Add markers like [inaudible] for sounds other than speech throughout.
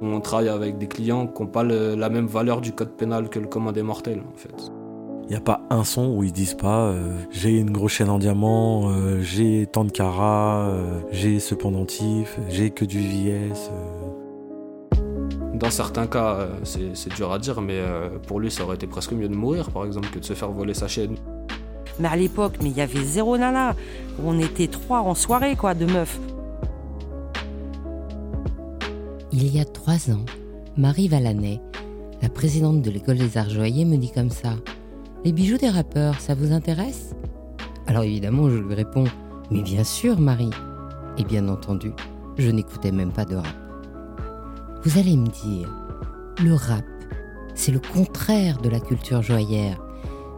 On travaille avec des clients qui n'ont pas la même valeur du code pénal que le commun des mortels, en fait. Il n'y a pas un son où ils disent pas euh, j'ai une grosse chaîne en diamant, euh, j'ai tant de carats, euh, j'ai ce pendentif, j'ai que du VS. Dans certains cas, c'est dur à dire, mais pour lui, ça aurait été presque mieux de mourir, par exemple, que de se faire voler sa chaîne. Mais à l'époque, mais il y avait zéro nana. On était trois en soirée, quoi, de meufs. Il y a trois ans, Marie Valanay, la présidente de l'école des arts joailliers, me dit comme ça Les bijoux des rappeurs, ça vous intéresse? Alors évidemment, je lui réponds Mais bien sûr, Marie. Et bien entendu, je n'écoutais même pas de rap. Vous allez me dire Le rap, c'est le contraire de la culture joaillère.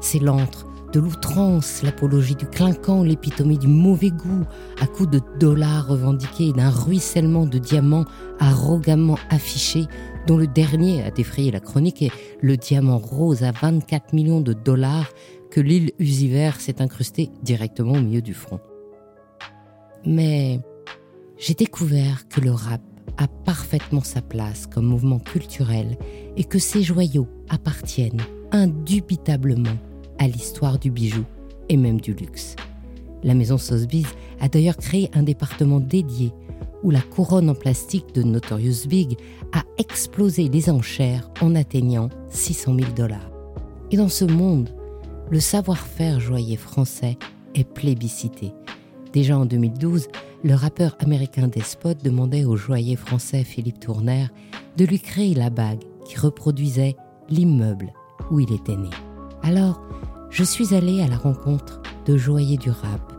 C'est l'antre de l'outrance, l'apologie du clinquant, l'épitomie du mauvais goût, à coups de dollars revendiqués et d'un ruissellement de diamants arrogamment affichés, dont le dernier a défrayé la chronique est le diamant rose à 24 millions de dollars que l'île Usiver s'est incrusté directement au milieu du front. Mais j'ai découvert que le rap a parfaitement sa place comme mouvement culturel et que ces joyaux appartiennent indubitablement à l'histoire du bijou et même du luxe. La maison Sotheby's a d'ailleurs créé un département dédié où la couronne en plastique de Notorious Big a explosé les enchères en atteignant 600 000 dollars. Et dans ce monde, le savoir-faire joaillier français est plébiscité. Déjà en 2012, le rappeur américain Despot demandait au joaillier français Philippe Tourner de lui créer la bague qui reproduisait l'immeuble où il était né. Alors, je suis allée à la rencontre de joailliers du rap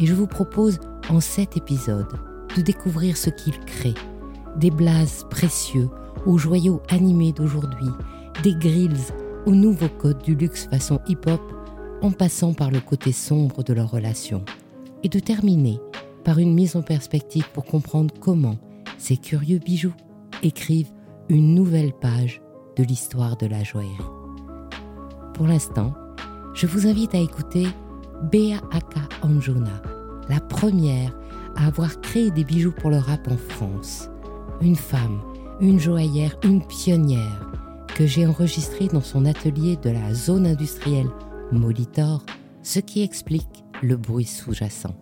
et je vous propose en cet épisode de découvrir ce qu'ils créent, des blazes précieux aux joyaux animés d'aujourd'hui, des grills aux nouveaux codes du luxe façon hip-hop en passant par le côté sombre de leur relation, et de terminer par une mise en perspective pour comprendre comment ces curieux bijoux écrivent une nouvelle page de l'histoire de la joaillerie. Pour l'instant, je vous invite à écouter Bea Aka Anjuna, la première à avoir créé des bijoux pour le rap en France. Une femme, une joaillère, une pionnière que j'ai enregistrée dans son atelier de la zone industrielle Molitor, ce qui explique le bruit sous-jacent.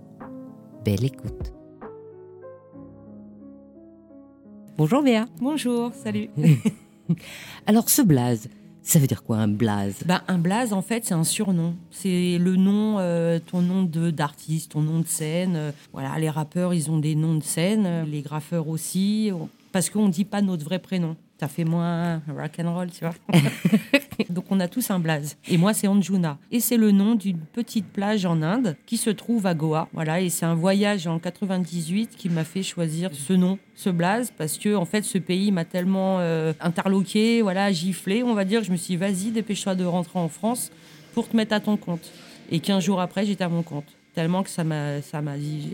Belle écoute. Bonjour Béa. Bonjour, salut. [laughs] Alors ce blaze, ça veut dire quoi un blaze? Bah, Un blaze, en fait, c'est un surnom. C'est le nom, euh, ton nom d'artiste, ton nom de scène. Voilà, les rappeurs, ils ont des noms de scène, les graffeurs aussi, parce qu'on ne dit pas notre vrai prénom ça fait moins rock and roll, tu vois. [laughs] Donc on a tous un blaze. Et moi c'est Anjuna. Et c'est le nom d'une petite plage en Inde qui se trouve à Goa. Voilà, et c'est un voyage en 98 qui m'a fait choisir ce nom, ce blaze, parce que en fait ce pays m'a tellement euh, interloqué, voilà, giflé, on va dire. Je me suis dit vas-y, dépêche-toi de rentrer en France pour te mettre à ton compte. Et 15 jours après, j'étais à mon compte. Tellement que ça m'a, dit,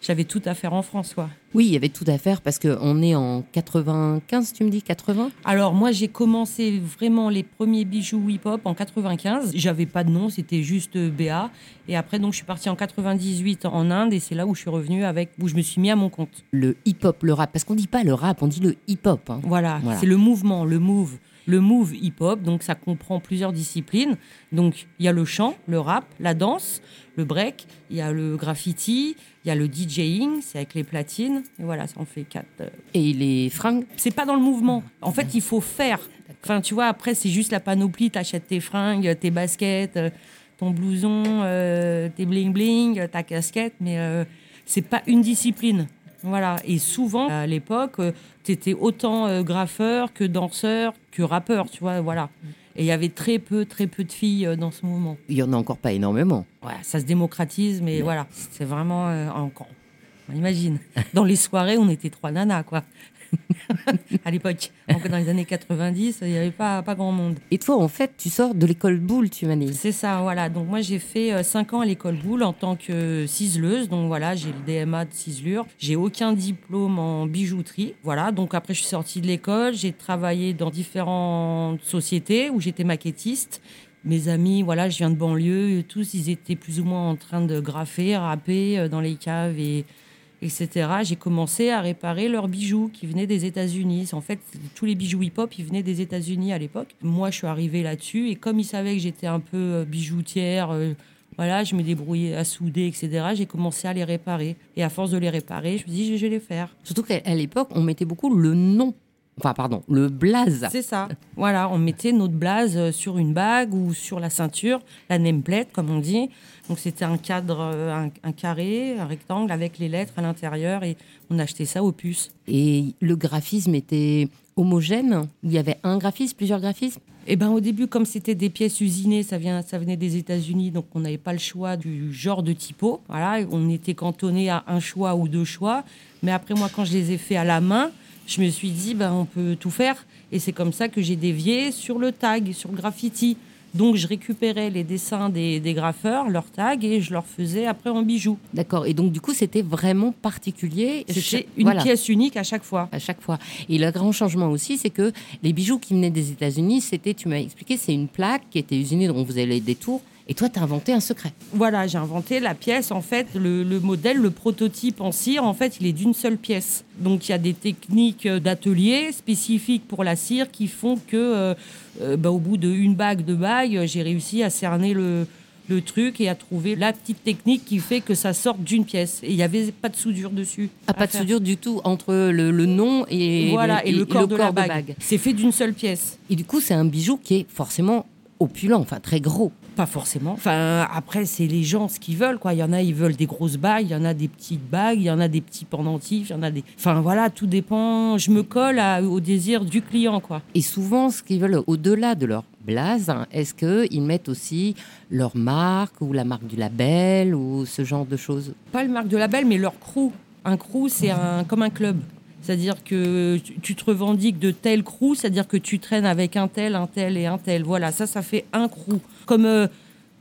j'avais tout à faire en France, quoi. Oui, il y avait tout à faire parce qu'on est en 95, tu me dis 80 Alors moi, j'ai commencé vraiment les premiers bijoux hip-hop en 95. J'avais pas de nom, c'était juste BA. Et après, donc, je suis partie en 98 en Inde et c'est là où je suis revenue avec, où je me suis mis à mon compte. Le hip-hop, le rap, parce qu'on dit pas le rap, on dit le hip-hop. Hein. Voilà, voilà. c'est le mouvement, le move le move hip-hop, donc ça comprend plusieurs disciplines. Donc il y a le chant, le rap, la danse, le break, il y a le graffiti, il y a le DJing, c'est avec les platines, et voilà, ça en fait quatre. Euh. Et les fringues C'est pas dans le mouvement. En fait, il faut faire. Enfin, tu vois, après, c'est juste la panoplie, t'achètes tes fringues, tes baskets, euh, ton blouson, euh, tes bling-bling, ta casquette, mais c'est pas une discipline. Voilà. Et souvent, à l'époque, tu étais autant graffeur que danseur que rappeur, tu vois, voilà. Et il y avait très peu, très peu de filles euh, dans ce mouvement. Il y en a encore pas énormément. Ouais, ça se démocratise, mais voilà, c'est vraiment euh, encore. On imagine. Dans les soirées, on était trois nanas, quoi. [laughs] à l'époque. Dans les années 90, il n'y avait pas, pas grand monde. Et toi, en fait, tu sors de l'école Boulle, tu m'as dit. C'est ça, voilà. Donc moi, j'ai fait 5 euh, ans à l'école Boulle en tant que ciseleuse. Donc voilà, j'ai le DMA de ciselure. J'ai aucun diplôme en bijouterie. Voilà, donc après, je suis sortie de l'école. J'ai travaillé dans différentes sociétés où j'étais maquettiste mes amis, voilà, je viens de banlieue, tous, ils étaient plus ou moins en train de graffer, rapper euh, dans les caves et, etc. J'ai commencé à réparer leurs bijoux qui venaient des États-Unis. En fait, tous les bijoux hip-hop, ils venaient des États-Unis à l'époque. Moi, je suis arrivée là-dessus et comme ils savaient que j'étais un peu euh, bijoutière, euh, voilà, je me débrouillais à souder, etc. J'ai commencé à les réparer. Et à force de les réparer, je me dis, je vais les faire. Surtout qu'à l'époque, on mettait beaucoup le nom. Enfin, pardon, le blaze. C'est ça. Voilà, on mettait notre blaze euh, sur une bague ou sur la ceinture, la nameplate, comme on dit. Donc c'était un cadre, euh, un, un carré, un rectangle avec les lettres à l'intérieur et on achetait ça aux puces. Et le graphisme était homogène Il y avait un graphisme, plusieurs graphismes? Eh ben au début, comme c'était des pièces usinées, ça, vient, ça venait des États-Unis, donc on n'avait pas le choix du genre de typo. Voilà, on était cantonné à un choix ou deux choix. Mais après, moi, quand je les ai faits à la main, je me suis dit, ben, on peut tout faire. Et c'est comme ça que j'ai dévié sur le tag, sur le graffiti. Donc je récupérais les dessins des, des graffeurs, leurs tags, et je leur faisais après en bijoux. D'accord. Et donc, du coup, c'était vraiment particulier. C'était une voilà, pièce unique à chaque fois. À chaque fois. Et le grand changement aussi, c'est que les bijoux qui venaient des États-Unis, c'était, tu m'as expliqué, c'est une plaque qui était usinée, dont on faisait les détours. Et toi, tu as inventé un secret. Voilà, j'ai inventé la pièce. En fait, le, le modèle, le prototype en cire, en fait, il est d'une seule pièce. Donc, il y a des techniques d'atelier spécifiques pour la cire qui font que, euh, euh, bah, au bout d'une bague, de bagues, j'ai réussi à cerner le, le truc et à trouver la petite technique qui fait que ça sorte d'une pièce. Et il n'y avait pas de soudure dessus. Ah, pas de soudure du tout entre le, le nom et, Voilà, et, le corps, de, la de bague. C'est fait d'une seule pièce. Et du coup, c'est un bijou qui est forcément opulent, enfin très gros. Pas forcément. Enfin, après, c'est les gens ce qu'ils veulent, quoi. Il y en a, ils veulent des grosses bagues, il y en a des petites bagues, il y en a des petits pendentifs, il y en a des. Enfin, voilà, tout dépend. Je me colle à- au désir du client, quoi. Et souvent, ce qu'ils veulent, au-delà de leur blaze, hein, est-ce qu'ils mettent aussi leur marque ou la marque du label ou ce genre de choses? Pas le marque de label, mais leur crew. Un crew, c'est un, comme un club. C'est-à-dire que tu- tu te revendiques de tel crew, c'est-à-dire que tu traînes avec un tel, un tel et un tel. Voilà, ça, ça fait un crew. Comme euh,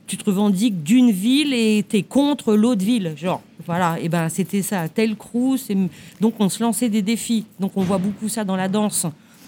tu te revendiques d'une ville et t'es contre l'autre ville. Genre, voilà, et ben c'était ça, tel crew. Donc on se lançait des défis. Donc on voit beaucoup ça dans la danse,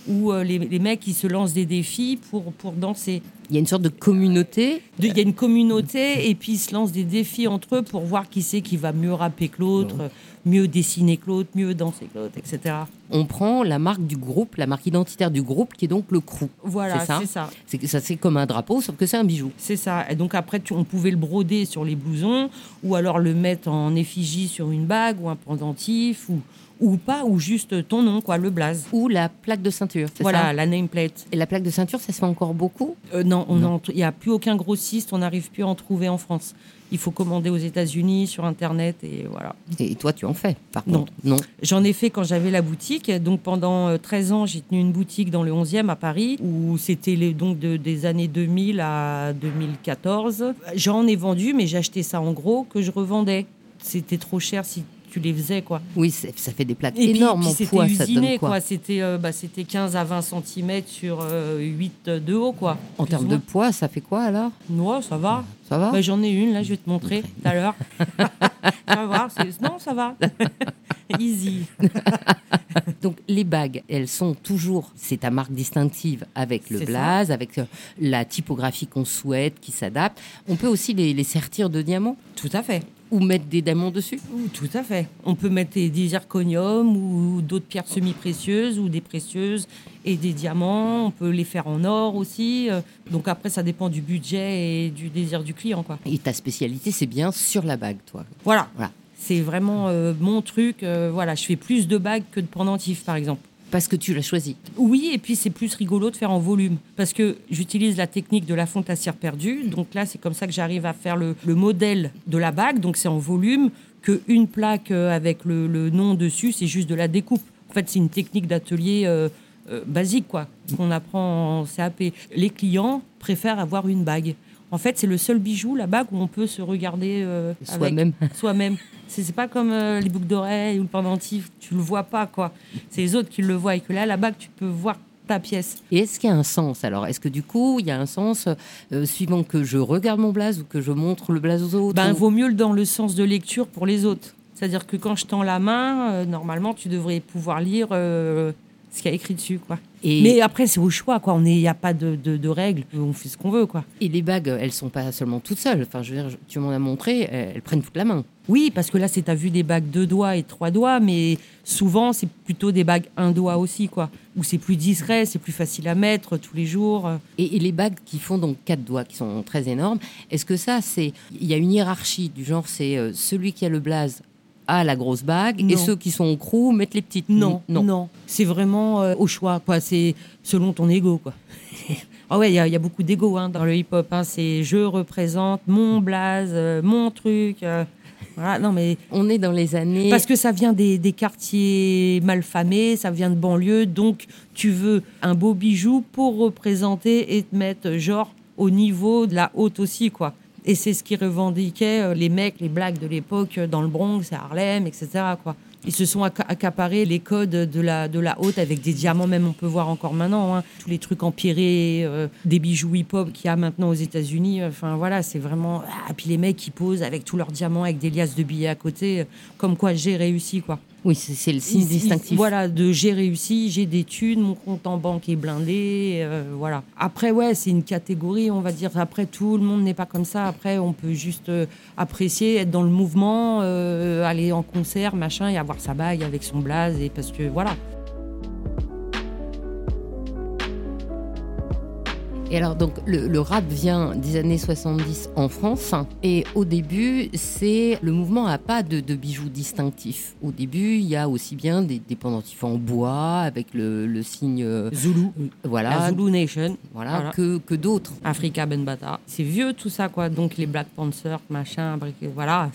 où euh, les, les mecs, ils se lancent des défis pour, pour danser. Il y a une sorte de communauté. Il y a une communauté et puis ils se lancent des défis entre eux pour voir qui c'est qui va mieux rapper que l'autre, mieux dessiner que l'autre, mieux danser que l'autre, etc. On prend la marque du groupe, la marque identitaire du groupe, qui est donc le crew. Voilà, C'est ça c'est ça. Comme un drapeau, sauf que c'est un bijou. C'est ça. Et donc après, tu- on pouvait le broder sur les blousons ou alors le mettre en effigie sur une bague ou un pendentif ou, ou pas, ou juste ton nom, quoi, le blaze. Ou la plaque de ceinture. Voilà, ça la nameplate. Et la plaque de ceinture, ça se fait encore beaucoup? Euh, non, il n'y a plus aucun grossiste, on n'arrive plus à en trouver en France. Il faut commander aux États-Unis, sur Internet, et voilà. Et toi, tu en fais, par Non. contre Non. J'en ai fait quand j'avais la boutique. Donc pendant euh, 13 ans, j'ai tenu une boutique dans le 11e à Paris, où c'était donc de- des années 2000 à 2014. J'en ai vendu, mais j'achetais ça en gros que je revendais. C'était trop cher si tu les faisais, quoi. Oui, ça fait des plaques Et énormes puis en poids. Ça donne quoi, quoi. C'était euh, bah, 15 à 20 cm sur euh, 8 de haut, quoi. En termes de poids, ça fait quoi alors? Ouais, ça va. Ça va? Bah, J'en ai une, là, je vais te montrer tout à l'heure. [laughs] [laughs] voir. Non, ça va. [laughs] Easy. Donc les bagues, elles sont toujours, c'est ta marque distinctive avec le blaze, avec euh, la typographie qu'on souhaite, qui s'adapte. On peut aussi les, les sertir de diamants? Tout à fait. Ou mettre des diamants dessus. Tout à fait. On peut mettre des, des zirconiums ou d'autres pierres semi-précieuses ou des précieuses et des diamants. On peut les faire en or aussi. Euh, Donc après, ça dépend du budget et du désir du client. Quoi. Et ta spécialité, c'est bien sur la bague, toi. Voilà. Voilà. C'est vraiment euh, mon truc. Euh, voilà, je fais plus de bagues que de pendentifs, par exemple. Parce que tu l'as choisi. Oui, et puis c'est plus rigolo de faire en volume. Parce que j'utilise la technique de la fonte à cire perdue. Donc là, c'est comme ça que j'arrive à faire le, le modèle de la bague. Donc c'est en volume. Qu'une plaque euh, avec le, le nom dessus, c'est juste de la découpe. En fait, c'est une technique d'atelier euh, euh, basique, quoi, qu'on apprend en CAP. Les clients préfèrent avoir une bague. En fait, c'est le seul bijou, la bague, où on peut se regarder euh, Soi-même. [laughs] soi-même. C'est c'est pas comme euh, les boucles d'oreilles ou le pendentif, tu le vois pas quoi. C'est les autres qui le voient et que là, la bague, tu peux voir ta pièce. Et est-ce qu'il y a un sens Alors, est-ce que du coup, il y a un sens euh, suivant que je regarde mon blaze ou que je montre le blaze aux autres Ben, ou- vaut mieux le dans le sens de lecture pour les autres. C'est-à-dire que quand je tends la main, euh, normalement, tu devrais pouvoir lire euh, ce qu'il y a écrit dessus, quoi. Et, Mais après, c'est au choix, quoi. Il n'y a pas de, de- de règles. On fait ce qu'on veut, quoi. et les bagues, elles sont pas seulement toutes seules. Enfin, je veux dire, tu m'en as montré, elles, prennent toute la main. Oui, parce que là, c'est t'as vu des bagues deux doigts et trois doigts, mais souvent, c'est plutôt des bagues un doigt aussi, quoi. Où c'est plus discret, c'est plus facile à mettre tous les jours. Et, et les bagues qui font donc quatre doigts, qui sont très énormes, est-ce que ça, c'est. Il y a une hiérarchie du genre, c'est euh, celui qui a le blaze a la grosse bague et ceux qui sont au crew mettent les petites Non, non. non. C'est vraiment euh, au choix, quoi. C'est selon ton ego, quoi. [laughs] Ah ouais, il y, y a beaucoup d'ego hein, dans le hip-hop. hein. C'est je représente mon blaze, euh, mon truc. euh, voilà, non mais On est dans les années. parce que ça vient des, des quartiers malfamés, ça vient de banlieue, donc tu veux un beau bijou pour représenter et te mettre genre au niveau de la haute aussi, quoi. Et c'est ce qui revendiquaient euh, les mecs, les blacks de l'époque euh, dans le Bronx, à Harlem, etc. Quoi. Ils se sont acca- accaparés les codes de la, haute avec des diamants, même on peut voir encore maintenant, hein. tous les trucs empirés, euh, des bijoux hip-hop qu'il y a maintenant aux États-Unis. Enfin voilà, c'est vraiment. Ah, puis les mecs qui posent avec tous leurs diamants, avec des liasses de billets à côté, comme quoi j'ai réussi, quoi. Oui, c'est le signe distinctif. Voilà, de j'ai réussi, j'ai des thunes, mon compte en banque est blindé, euh, voilà. Après, ouais, c'est une catégorie, on va dire. Après, tout le monde n'est pas comme ça. Après, on peut juste euh, apprécier, être dans le mouvement, euh, aller en concert, machin, et avoir sa bague avec son blaze, et parce que voilà. Et alors, donc, le, le rap vient des années 70 en France. Et au début, c'est le mouvement n'a pas de, de bijoux distinctifs. Au début, il y a aussi bien des, des pendentifs en bois avec le, le signe, euh, Zulu, voilà, la Zulu Nation, voilà, Voilà. que, que d'autres. Africa Benbata. C'est vieux tout ça, quoi. Donc les Black Panthers, machin, voilà.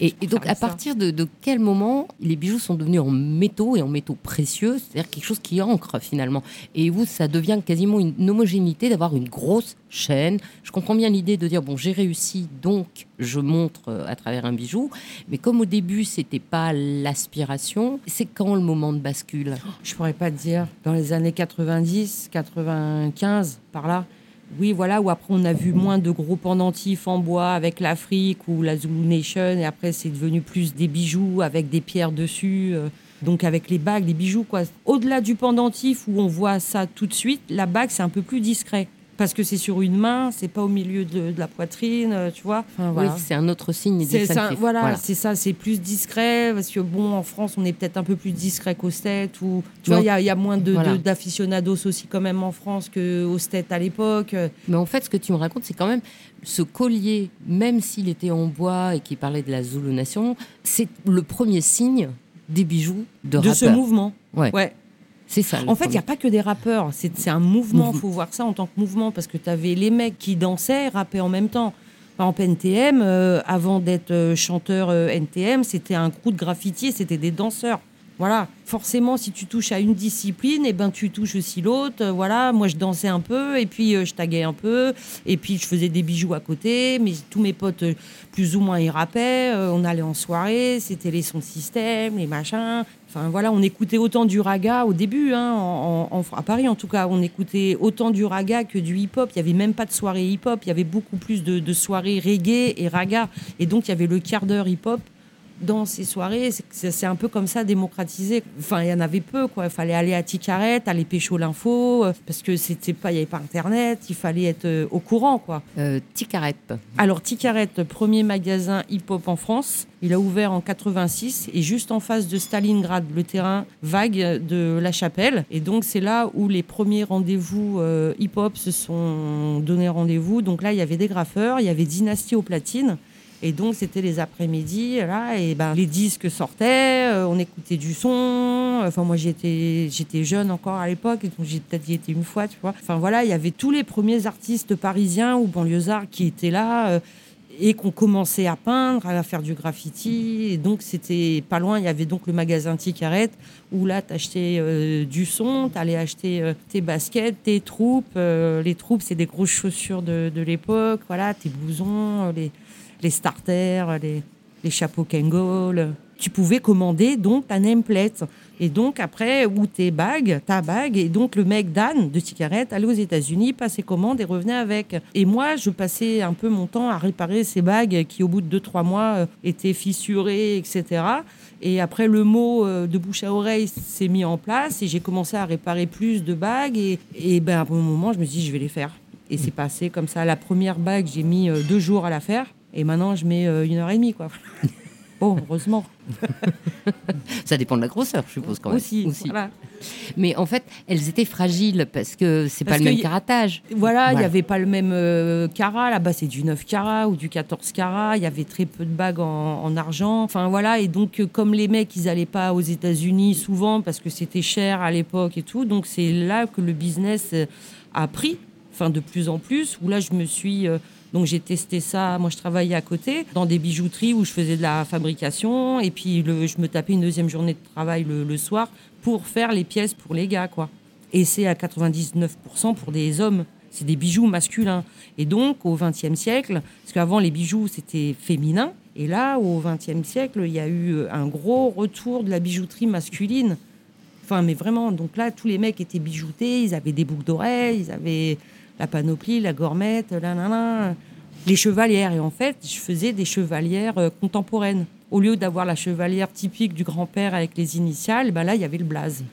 Et, et donc, à partir de, de quel moment les bijoux sont devenus en métaux et en métaux précieux, c'est-à-dire quelque chose qui ancre finalement? Et vous, ça devient quasiment une homogénéité d'avoir une grosse chaîne. Je comprends bien l'idée de dire bon, j'ai réussi, donc je montre euh, à travers un bijou. Mais comme au début, c'était pas l'aspiration, c'est quand le moment de bascule? Je pourrais pas te dire. Dans les années 90, 95, par là. Oui, voilà, où après on a vu moins de gros pendentifs en bois avec l'Afrique ou la Zulu Nation, et après c'est devenu plus des bijoux avec des pierres dessus, euh, donc avec les bagues, les bijoux, quoi. Au-delà du pendentif où on voit ça tout de suite, la bague c'est un peu plus discret. Parce que c'est sur une main, c'est pas au milieu de, de la poitrine, euh, tu vois. Enfin, voilà. Oui, c'est un autre signe C'est distinctif. voilà, c'est ça, c'est plus discret parce que bon, en France, on est peut-être un peu plus discret qu'au States ou tu vois, il y a- il y, a moins de- Voilà. d'aficionados aussi quand même en France qu'au States à l'époque. Mais en fait, ce que tu me racontes, c'est quand même ce collier, même s'il était en bois et qu'il parlait de la Zulu Nation, c'est le premier signe des bijoux de, De ce mouvement. Ouais. Ouais. C'est ça. En fait, il n'y a pas que des rappeurs, c'est un mouvement, il faut voir ça en tant que mouvement parce que tu avais les mecs qui dansaient, rappaient en même temps. Par exemple, NTM, euh, avant d'être euh, chanteur euh, NTM, c'était un crew de graffitiers, c'était des danseurs. Voilà, forcément, si tu touches à une discipline, et ben tu touches aussi l'autre. Euh, Voilà, moi je dansais un peu, et puis je taguais un peu, et puis je faisais des bijoux à côté. Mais tous mes potes, plus ou moins, ils rappaient. On allait en soirée, c'était les sons de système, les machins. Enfin voilà, on écoutait autant du raga au début, hein, en- à Paris en tout cas, on écoutait autant du raga que du hip-hop. Il n'y avait même pas de soirée hip-hop, il y avait beaucoup plus de soirées reggae et raga. Et donc il y avait le quart d'heure hip-hop dans ces soirées. C'est- un peu comme ça démocratisé. Enfin, il y en avait peu, quoi. Il fallait aller à Ticaret, aller pécho l'info, euh, parce que c'était pas, il n'y avait pas Internet, il fallait être euh, au courant, quoi. Euh, Ticaret. Alors, Ticaret, premier magasin hip-hop en France, il a ouvert en 86 et juste en face de Stalingrad, le terrain vague de La Chapelle. Et donc, c'est là où les premiers rendez-vous euh, hip-hop se sont donné rendez-vous. Donc là, il y avait des graffeurs, il y avait Dynastie au platine. Et donc, c'était les après-midi, là, et ben, les disques sortaient, euh, on écoutait du son. Enfin, moi, j'étais, j'étais jeune encore à l'époque, donc j'ai peut-être y été une fois, tu vois. Enfin, voilà, il y avait tous les premiers artistes parisiens ou banlieusards qui étaient là. euh, et qu'on commençait à peindre, à faire du graffiti. Et donc, c'était pas loin. Il y avait donc le magasin Ticaret où là, tu achetais du son, tu allais acheter euh, tes baskets, tes troupes. Euh, les troupes, c'est des grosses chaussures de, de l'époque. Voilà, tes blousons, euh, les, les starters, les, les chapeaux Kangol. Tu pouvais commander donc ta nameplate. Et donc après, ou tes bagues, ta bague. Et donc le mec Dan de Ticaret allait aux États-Unis, passait commande et revenait avec. Et moi, je passais un peu mon temps à réparer ces bagues qui, au bout de 2-3 mois, euh, étaient fissurées, etc. Et après, le mot euh, de bouche à oreille s'est mis en place et j'ai commencé à réparer plus de bagues. Et, et ben, à un moment, je me suis dit, je vais les faire. Et c'est passé comme ça. La première bague, j'ai mis euh, deux jours à la faire. Et maintenant, je mets euh, une heure et demie, quoi. [laughs] bon, heureusement. Ça dépend de la grosseur, je suppose, quand même. Aussi, voilà. Mais en fait, elles étaient fragiles parce que c'est pas le même y- caratage. Voilà, il n'y avait pas le même euh, carat. Là-bas, c'est du 9 carats ou du 14 carats. Il y avait très peu de bagues en, en argent. Enfin, voilà. Et donc, euh, comme les mecs, ils n'allaient pas aux États-Unis souvent parce que c'était cher à l'époque et tout. Donc, c'est là que le business euh, a pris, enfin, de plus en plus. Où là, je me suis. euh, donc, j'ai testé ça. Moi, je travaillais à côté dans des bijouteries où je faisais de la fabrication. Et puis, je me tapais une deuxième journée de travail le, le soir pour faire les pièces pour les gars, quoi. Et c'est à 99% pour des hommes. C'est des bijoux masculins. Et donc, au XXe siècle, parce qu'avant, les bijoux, c'était féminin. Et là, au XXe siècle, il y a eu euh, un gros retour de la bijouterie masculine. Enfin, mais vraiment, donc là, tous les mecs étaient bijoutés, ils avaient des boucles d'oreilles, ils avaient la panoplie, la gormette, là, là, là. les chevalières. Et en fait, je faisais des chevalières euh, contemporaines. Au lieu d'avoir la chevalière typique du grand-père avec les initiales, ben là, il y avait le blaze.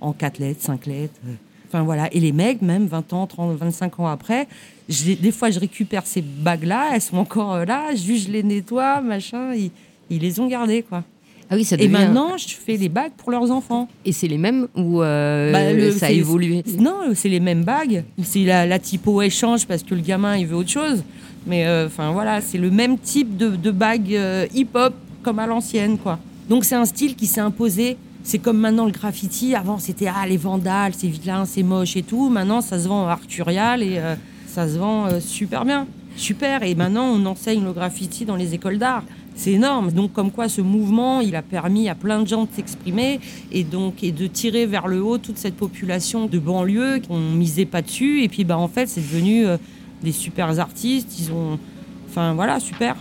En 4 lettres, 5 lettres. euh. Enfin voilà. Et les mecs, même 20 ans, 30, 25 ans après, des fois, je récupère ces bagues-là, elles sont encore euh, là, je les nettoie, machin. Ils, ils les ont gardées, quoi. Ah oui, ça Et maintenant, je fais les bagues pour leurs enfants. Et c'est les mêmes ou euh, Bah, le- ça a évolué Non, c'est les mêmes bagues. C'est la, la typo échange parce que le gamin il veut autre chose. Mais euh, enfin voilà, c'est le même type de, de bague euh, hip-hop comme à l'ancienne quoi. Donc c'est un style qui s'est imposé. C'est comme maintenant le graffiti. Avant c'était ah les vandales, c'est vilain, c'est moche et tout. Maintenant ça se vend arturial et euh, ça se vend super bien, super. Et maintenant on enseigne le graffiti dans les écoles d'art. C'est énorme. Donc, comme quoi, ce mouvement, il a permis à plein de gens de s'exprimer et donc et de tirer vers le haut toute cette population de banlieue qu'on misait pas dessus. Et puis, bah, en fait, c'est devenu euh, des super artistes. Ils ont, enfin, voilà, super.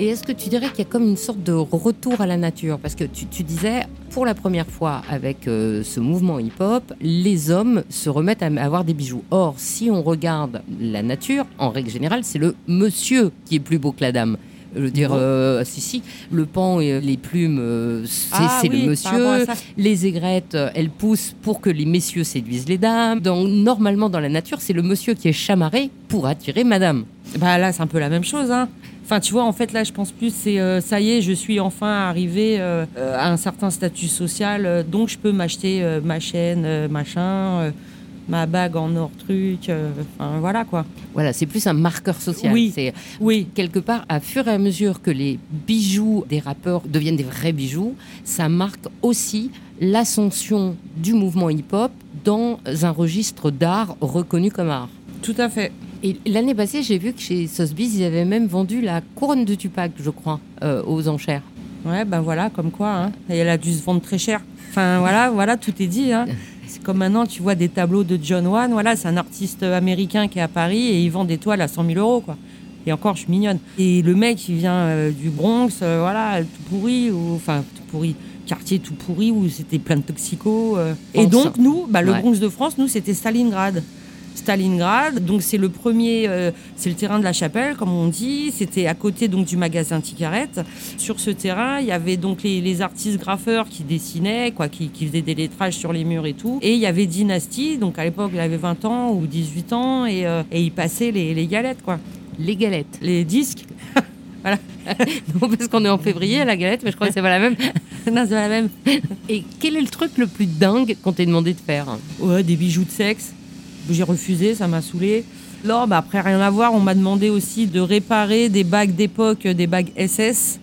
Et est-ce que tu dirais qu'il y a comme une sorte de retour à la nature? Parce que tu, tu disais, pour la première fois avec euh, ce mouvement hip-hop, les hommes se remettent à avoir des bijoux. Or, si on regarde la nature, en règle générale, c'est le monsieur qui est plus beau que la dame. Je veux dire, euh, si, si, le pan et les plumes, euh, c'est Ah c'est oui, le monsieur. Les aigrettes, euh, elles poussent pour que les messieurs séduisent les dames. Donc, normalement, dans la nature, c'est le monsieur qui est chamarré pour attirer madame. Bah là, c'est un peu la même chose. Hein. Enfin, tu vois, en fait, là, je pense plus, c'est euh, ça y est, je suis enfin arrivé euh, euh, à un certain statut social, euh, donc je peux m'acheter ma chaîne, machin, ma bague en or truc. Enfin, voilà quoi. Voilà, c'est plus un marqueur social. Oui. C'est Oui, quelque part, à fur et à mesure que les bijoux des rappeurs deviennent des vrais bijoux, ça marque aussi l'ascension du mouvement hip-hop dans un registre d'art reconnu comme art. tout à fait. Et l'année passée, j'ai vu que chez Sotheby's, ils avaient même vendu la couronne de Tupac, je crois, euh, aux enchères. Ouais, ben voilà, comme quoi, hein. Et elle a dû se vendre très cher. Enfin, voilà, voilà, tout est dit. Hein. [laughs] C'est comme maintenant, tu vois des tableaux de John Wan. Voilà, c'est un artiste américain qui est à Paris et il vend des toiles à 100 000 euros, quoi. Et encore, je suis mignonne. Et le mec, il vient euh, du Bronx, euh, voilà, tout pourri, ou enfin, tout pourri, quartier tout pourri où c'était plein de toxicos. euh. Et donc, nous, bah, le Ouais. Bronx de France, nous, c'était Stalingrad. Stalingrad, donc c'est le premier, euh, c'est le terrain de la chapelle, comme on dit. C'était à côté donc du magasin Ticarette. Sur ce terrain, il y avait donc les, les artistes graffeurs qui dessinaient, quoi, qui, qui faisaient des lettrages sur les murs et tout. Et il y avait Dynasty, donc à l'époque, il avait 20 ans ou 18 ans, et, euh, et il passait les, les galettes, quoi, Les galettes. les disques. [laughs] [laughs] Non, parce qu'on est en février à la galette, mais je crois que c'est pas la même. [laughs] non, c'est pas la même. Et quel est le truc le plus dingue qu'on t'ait demandé de faire? Ouais, des bijoux de sexe. J'ai refusé, ça m'a saoulé. Non, bah après, rien à voir. On m'a demandé aussi de réparer des bagues d'époque, des bagues SS.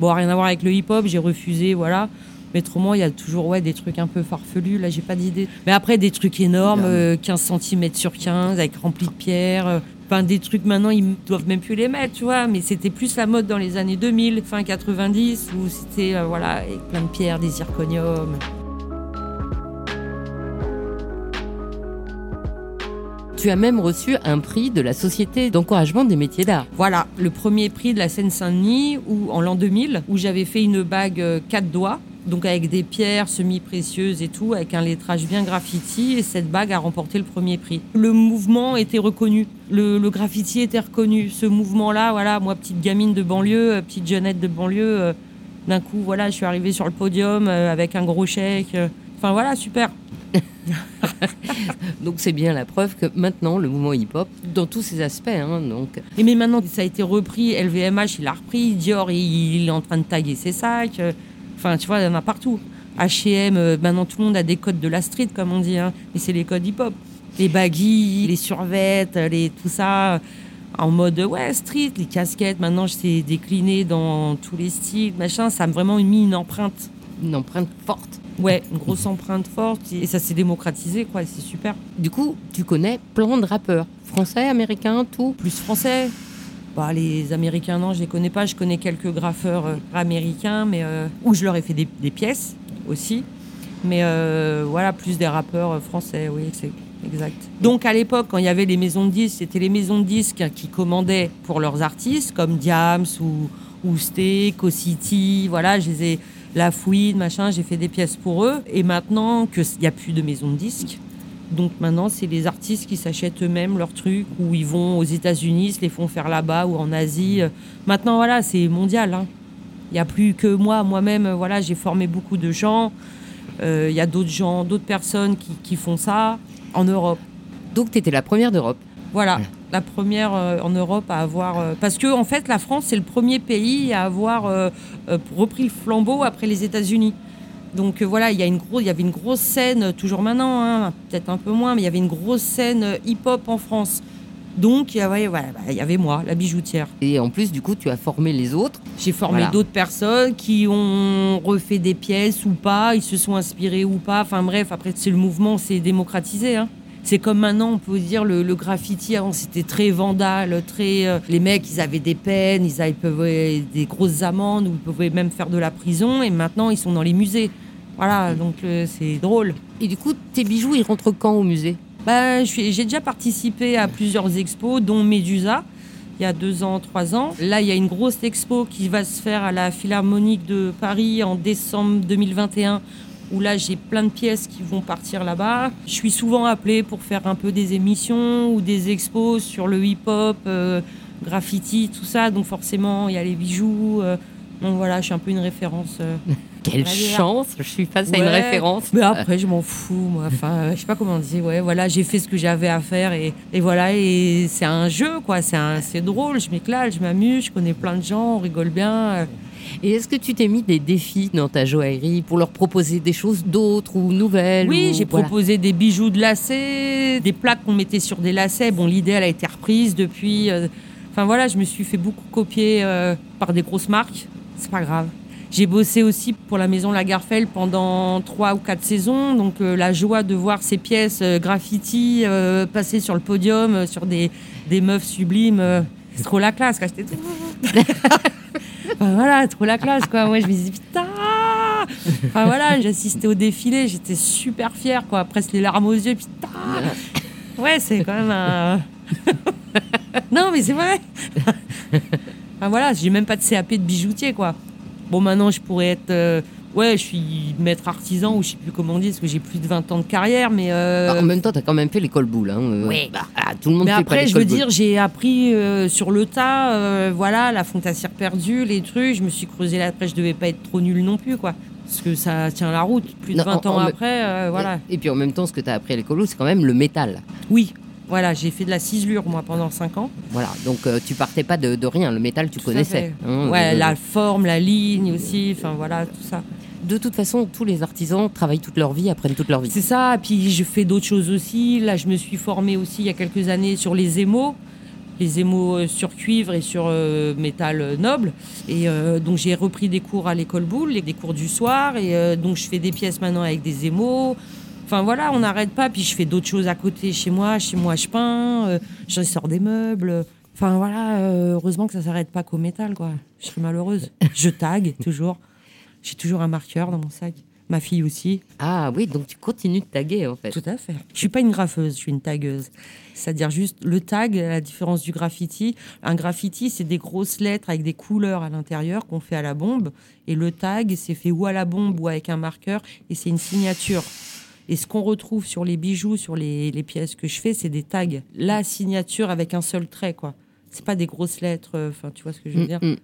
Bon, rien à voir avec le hip-hop, j'ai refusé, voilà. Mais autrement, il y a toujours ouais, des trucs un peu farfelus. Là, j'ai pas d'idée. Mais après, des trucs énormes, euh, 15 cm sur 15, avec rempli de pierres. euh, Enfin, des trucs maintenant, ils doivent même plus les mettre, tu vois. Mais c'était plus la mode dans les années 2000, fin 90, où c'était, euh, voilà, avec plein de pierres, des zirconiums. Tu as même reçu un prix de la Société d'encouragement des métiers d'art. Voilà, le premier prix de la Seine-Saint-Denis, où, en l'an 2000, où j'avais fait une bague euh, quatre doigts, donc avec des pierres semi-précieuses et tout, avec un lettrage bien graffiti, et cette bague a remporté le premier prix. Le mouvement était reconnu, le, le graffiti était reconnu. Ce mouvement-là, voilà, moi, petite gamine de banlieue, euh, petite jeunette de banlieue, euh, d'un coup, voilà, je suis arrivée sur le podium avec un gros chèque. Enfin voilà, super. [laughs] Donc c'est bien la preuve que maintenant le mouvement hip-hop, dans tous ses aspects, hein, donc Et mais maintenant, ça a été repris. LVMH, il a repris. Dior, il, est en train de taguer ses sacs. Euh, Enfin, tu vois, il y en a partout. H&M, maintenant tout le monde a des codes de la street, comme on dit. Hein. Mais c'est les codes hip-hop. Les baggy, les survêtes, les, tout ça. En mode, ouais, street, les casquettes. Maintenant, c'est décliné dans tous les styles, machin. Ça a vraiment mis une empreinte. Une empreinte forte. Ouais, une grosse empreinte forte. Et ça s'est démocratisé, quoi. C'est super. Du coup, tu connais plein de rappeurs, français, américains, tout. plus français. Bah, les Américains, non, je les connais pas. Je connais quelques graffeurs euh, américains, mais euh, où je leur ai fait des, des pièces aussi. Mais euh, voilà, plus des rappeurs français, oui, c'est exact. Donc à l'époque, quand il y avait les maisons de disques, c'était les maisons de disques qui commandaient pour leurs artistes, comme Diams ou, ou Steak, City, voilà, je les ai, La Fouine, machin, j'ai fait des pièces pour eux. Et maintenant qu'il n'y a plus de maisons de disques, donc maintenant, c'est les artistes qui s'achètent eux-mêmes leurs trucs, ou ils vont aux États-Unis, se les font faire là-bas ou en Asie. Euh, Maintenant, voilà, c'est mondial. hein. Il n'y a plus que moi, moi-même, euh, voilà, j'ai formé beaucoup de gens. Euh, Il y a d'autres gens, d'autres personnes qui, qui font ça en Europe. Donc tu étais la première d'Europe. Voilà, la première euh, en Europe à avoir. euh, parce que en fait, la France c'est le premier pays à avoir euh, repris le flambeau après les États-Unis. Donc euh, voilà, il y a une grosse, il y avait une grosse scène toujours maintenant, hein, peut-être un peu moins, mais il y avait une grosse scène hip-hop en France. Donc il y avait, voilà, bah, il y avait moi, la bijoutière. Et en plus, du coup, tu as formé les autres. J'ai formé Voilà. d'autres personnes qui ont refait des pièces ou pas, ils se sont inspirés ou pas. Enfin bref, après, c'est le mouvement, c'est démocratisé. hein. C'est comme maintenant, on peut dire le, le graffiti. Avant, c'était très vandale, très. euh, les mecs, ils avaient des peines, ils avaient ils pouvaient- des grosses amendes, ou ils pouvaient même faire de la prison. Et maintenant, ils sont dans les musées. Voilà, donc euh, c'est drôle. Et du coup, tes bijoux, ils rentrent quand au musée? Bah, j'ai déjà participé à plusieurs expos, dont Médusa, il y a deux ans, trois ans. Là, il y a une grosse expo qui va se faire à la Philharmonique de Paris en décembre 2021, où là, j'ai plein de pièces qui vont partir là-bas. Je suis souvent appelée pour faire un peu des émissions ou des expos sur le hip-hop, euh, graffiti, tout ça. Donc forcément, il y a les bijoux. euh, donc voilà, je suis un peu une référence. euh, [laughs] Quelle chance Je suis face à une Ouais. référence. Mais après, je m'en fous, moi. Enfin, je sais pas comment dire. Ouais, voilà, j'ai fait ce que j'avais à faire et, et voilà. Et c'est un jeu, quoi. C'est drôle. Je m'éclate, je m'amuse, je connais plein de gens, on rigole bien. Et est-ce que tu t'es mis des défis dans ta joaillerie pour leur proposer des choses d'autres ou nouvelles Oui, ou- j'ai voilà. proposé des bijoux de lacets, des plaques qu'on mettait sur des lacets. Bon, l'idée, elle a été reprise depuis. euh, Enfin voilà, je me suis fait beaucoup copier euh, par des grosses marques. C'est pas grave. J'ai bossé aussi pour la maison Lagarfeld pendant trois ou quatre saisons. Donc euh, la joie de voir ces pièces euh, graffiti euh, passer sur le podium, euh, sur des, des meufs sublimes, euh, c'est trop la classe. quoi. [laughs] [laughs] Voilà, trop la classe quoi. Moi je me dis putain. Enfin voilà, j'assistais au défilé, j'étais super fière quoi, presque les larmes aux yeux. Putain. Ouais, c'est quand même un. [laughs] non mais c'est vrai. enfin voilà, j'ai même pas de CAP de bijoutier quoi. Bon maintenant je pourrais être. euh, Ouais, je suis maître artisan ou je sais plus comment on dit parce que j'ai plus de 20 ans de carrière, mais. euh, Bah, en même temps, tu as quand même fait l'école boule. Hein. euh, Oui. bah, ah, tout le monde mais fait pas après, je veux boule. dire, j'ai appris euh, sur le tas, euh, voilà, la fonte à cire perdue, les trucs. Je me suis creusé la après, je devais pas être trop nulle non plus, quoi. Parce que ça tient la route. Plus de Non, 20 en- ans en- après, voilà. Et puis en même temps, ce que tu as appris à l'école c'est quand même le métal. Oui, voilà, j'ai fait de la ciselure, moi, pendant 5 ans. Voilà, donc euh, tu partais pas de, de rien. Le métal, tu Tout connaissais. hein, ouais, la forme, la ligne aussi, enfin voilà, tout ça. De toute façon, tous les artisans travaillent toute leur vie, apprennent toute leur vie. C'est ça, puis je fais d'autres choses aussi. Là, je me suis formée aussi il y a quelques années sur les émaux, les émaux euh, sur cuivre et sur euh, métal euh, noble. Et euh, donc j'ai repris des cours à l'école Boulle, des cours du soir. Et euh, donc je fais des pièces maintenant avec des émaux. Enfin voilà, on n'arrête pas. Puis je fais d'autres choses à côté chez moi. Chez moi, je peins, euh, je sors des meubles. Enfin voilà, euh, heureusement que ça s'arrête pas qu'au métal, quoi. Je serais malheureuse. Je tag [laughs] toujours. J'ai toujours un marqueur dans mon sac. Ma fille aussi. Ah oui, donc tu continues de taguer en fait. Tout à fait. Je suis pas une graffeuse, je suis une tagueuse. C'est-à-dire juste le tag, à la différence du graffiti. Un graffiti, c'est des grosses lettres avec des couleurs à l'intérieur qu'on fait à la bombe. Et le tag, c'est fait ou à la bombe ou avec un marqueur. Et c'est une signature. Et ce qu'on retrouve sur les bijoux, sur les, les pièces que je fais, c'est des tags. La signature avec un seul trait, quoi. C'est pas des grosses lettres. euh, Enfin, tu vois ce que je veux Mm, dire mm.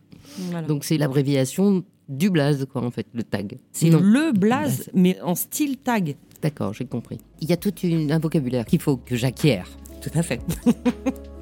Voilà. Donc c'est l'abréviation du blaze, quoi, en fait, le tag. C'est le blaze, mais en style tag. D'accord, j'ai compris. Il y a tout une- un vocabulaire qu'il faut que j'acquière. Tout à fait. [laughs]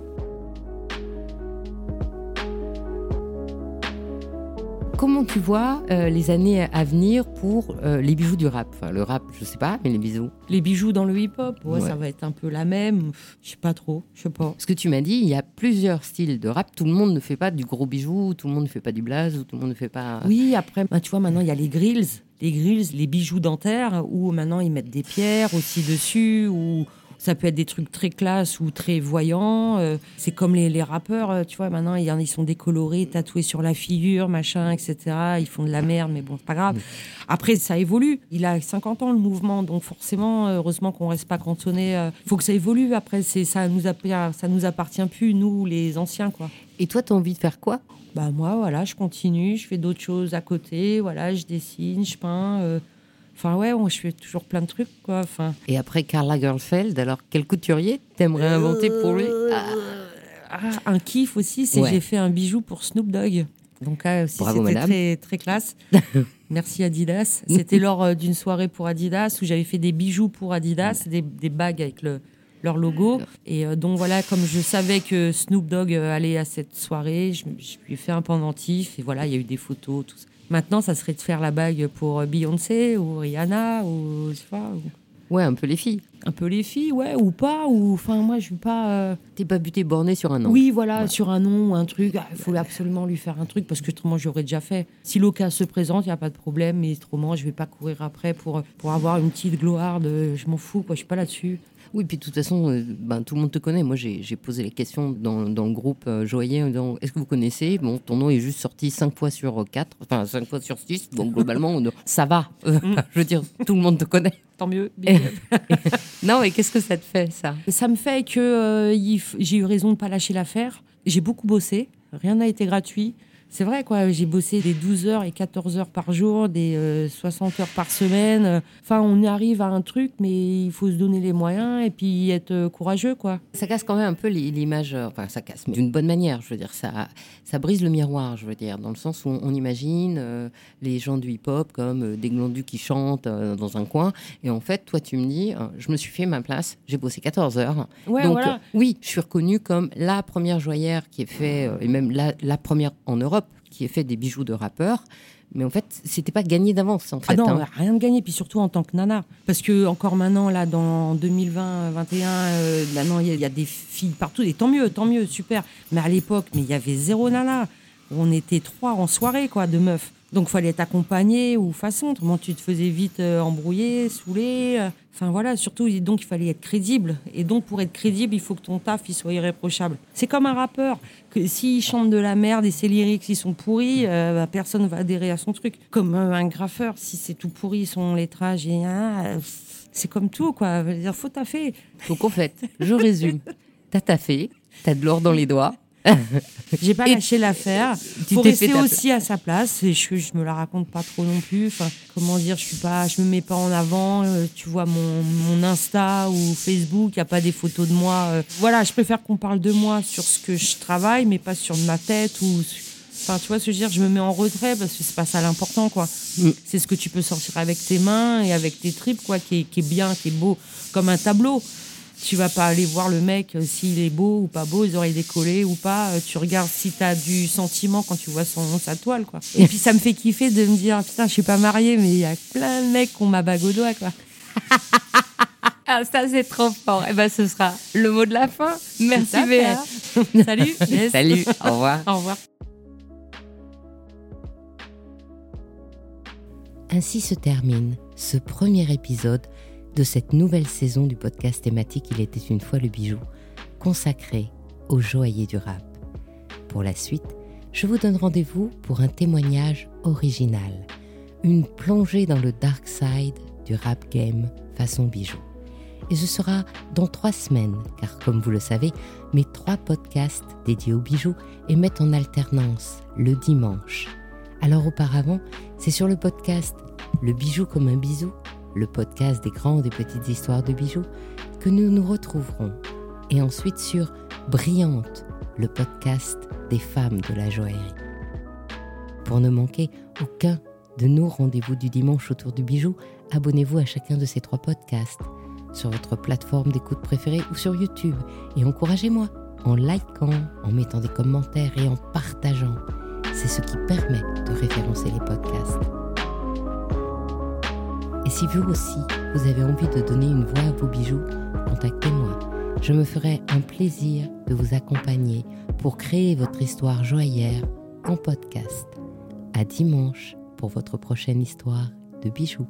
Comment tu vois euh, les années à venir pour euh, les bijoux du rap? Enfin, le rap, je sais pas, mais les bijoux. Les bijoux dans le hip-hop, ouais, Ouais. ça va être un peu la même. Je sais pas trop, je sais pas. Parce que tu m'as dit, il y a plusieurs styles de rap. Tout le monde ne fait pas du gros bijou, tout le monde ne fait pas du blaze, ou tout le monde ne fait pas. Oui, après, bah, tu vois, maintenant, il y a les grills. Les grills, les bijoux dentaires, où maintenant, ils mettent des pierres aussi dessus, ou ça peut être des trucs très classe ou très voyants. euh, c'est comme les, les rappeurs, euh, tu vois, maintenant, il y en- ils sont décolorés, tatoués sur la figure, machin, etc. Ils font de la merde, mais bon, c'est pas grave. Après, ça évolue. Il a 50 ans, le mouvement, donc forcément, euh, heureusement qu'on reste pas cantonné. Il faut que ça évolue. Après, c'est ça nous, ça nous appartient plus, nous, les anciens, quoi. Et toi, tu as envie de faire quoi? Bah moi, voilà, je continue, je fais d'autres choses à côté, voilà, je dessine, je peins. Euh, Enfin ouais, on- je fais toujours plein de trucs, quoi. Enfin, Et après Karl Lagerfeld, alors quel couturier t'aimerais inventer pour lui? Ah, ah, un kiff aussi, c'est Ouais. que j'ai fait un bijou pour Snoop Dogg. Donc là aussi, Bravo, c'était très, très classe. [laughs] Merci Adidas. C'était lors euh, d'une soirée pour Adidas où j'avais fait des bijoux pour Adidas, des, des bagues avec le, leur logo. Et euh, donc voilà, comme je savais que Snoop Dogg euh, allait à cette soirée, je, je lui ai fait un pendentif et voilà, il y a eu des photos, tout ça. Maintenant, ça serait de faire la bague pour Beyoncé ou Rihanna ou je sais pas, ou Ouais, un peu les filles. un peu les filles, ouais, ou pas, ou enfin moi je suis pas. euh, T'es pas buté borné sur un nom. oui, voilà, sur un nom ou un truc, ah, il faut absolument lui faire un truc parce que autrement j'aurais déjà fait. Si l'occasion se présente, il n'y a pas de problème, mais autrement je vais pas courir après pour, pour avoir une petite gloire de je m'en fous, quoi, je suis pas là-dessus. Oui, puis de toute façon, euh, ben, tout le monde te connaît. Moi, j'ai posé les questions dans, dans le groupe euh, Joyer Est-ce que vous connaissez? Bon, ton nom est juste sorti 5 fois sur 4, enfin 5 fois sur 6. Donc, globalement, on- ça va. Euh, [laughs] je veux dire, tout le monde te connaît. Tant mieux. [laughs] Non, mais qu'est-ce que ça te fait, ça? Ça me fait que euh, j'ai eu raison de pas lâcher l'affaire. J'ai beaucoup bossé, rien n'a été gratuit. C'est vrai, quoi. J'ai bossé des 12 heures et 14 heures par jour, des euh, 60 heures par semaine. Enfin, on arrive à un truc, mais il faut se donner les moyens et puis être euh, courageux, quoi. Ça casse quand même un peu l'i- l'image, euh, enfin ça casse, mais d'une bonne manière, je veux dire, ça, ça brise le miroir, je veux dire, dans le sens où on, imagine euh, les gens du hip-hop comme euh, des glandus qui chantent euh, dans un coin, et en fait, toi tu me dis, euh, je me suis fait ma place, j'ai bossé 14 heures, Ouais, donc voilà. euh, oui, je suis reconnue comme la première joaillère qui est fait, euh, et même la, la première en Europe, qui fait des bijoux de rappeurs, mais en fait, c'était pas gagné d'avance, en fait. Ah non, hein. rien de gagné, puis surtout en tant que nana. Parce que encore maintenant, là, dans 2020, 2021, euh, maintenant, il y, y a des filles partout, et tant mieux, tant mieux, super. Mais à l'époque, mais il y avait zéro nana. On était trois en soirée, quoi, de meufs. Donc, fallait être accompagné ou façon. Autrement, tu te faisais vite euh, embrouiller, saouler. euh. Enfin, voilà, surtout, donc, il fallait être crédible. Et donc, pour être crédible, il faut que ton taf, il soit irréprochable. C'est comme un rappeur. Que s'il chante de la merde et ses lyrics, ils sont pourris, euh, bah, personne va adhérer à son truc. Comme euh, un graffeur, si c'est tout pourri, son lettrage, et, c'est comme tout, quoi. Dire, faut taffer. Donc en fait, je résume, t'as taffé, t'as de l'or dans les doigts, [laughs] J'ai pas lâché l'affaire. tu Faut rester aussi à sa place. Et je, je me la raconte pas trop non plus. Enfin, comment dire, je suis pas, je me mets pas en avant. Euh, tu vois mon, mon Insta ou Facebook, y a pas des photos de moi. Euh, voilà, je préfère qu'on parle de moi sur ce que je travaille, mais pas sur ma tête ou. Enfin, tu vois ce que je veux dire, je me mets en retrait parce que c'est pas ça l'important, quoi. Mm. C'est ce que tu peux sortir avec tes mains et avec tes tripes, quoi, qui est, qui est bien, qui est beau, comme un tableau. Tu vas pas aller voir le mec euh, s'il est beau ou pas beau, les oreilles décollées ou pas. Euh, Tu regardes si tu as du sentiment quand tu vois son, sa toile, quoi. Et puis ça me fait kiffer de me dire, putain, je suis pas mariée, mais il y a plein de mecs qui ont ma bague au doigt, quoi. [laughs] Ah, ça, c'est trop fort. Eh ben, ce sera le mot de la fin. Merci, Béa. fait. [laughs] Salut. Yes. Salut. Au [laughs] revoir. Au revoir. Ainsi se termine ce premier épisode de cette nouvelle saison du podcast thématique Il était une fois le bijou, consacré aux joailliers du rap. Pour la suite, je vous donne rendez-vous pour un témoignage original, une plongée dans le dark side du rap game façon bijou. Et ce sera dans trois semaines, car comme vous le savez, mes trois podcasts dédiés aux bijoux émettent en alternance le dimanche. Alors auparavant, c'est sur le podcast Le bijou comme un bisou, le podcast des grandes et petites histoires de bijoux, que nous nous retrouverons. Et ensuite sur Brillante, le podcast des femmes de la joaillerie. Pour ne manquer aucun de nos rendez-vous du dimanche autour du bijou, abonnez-vous à chacun de ces trois podcasts sur votre plateforme d'écoute préférée ou sur YouTube et encouragez-moi en likant, en mettant des commentaires et en partageant. C'est ce qui permet de référencer les podcasts. Et si vous aussi, vous avez envie de donner une voix à vos bijoux, contactez-moi. Je me ferai un plaisir de vous accompagner pour créer votre histoire joyeuse en podcast. À dimanche pour votre prochaine histoire de bijoux.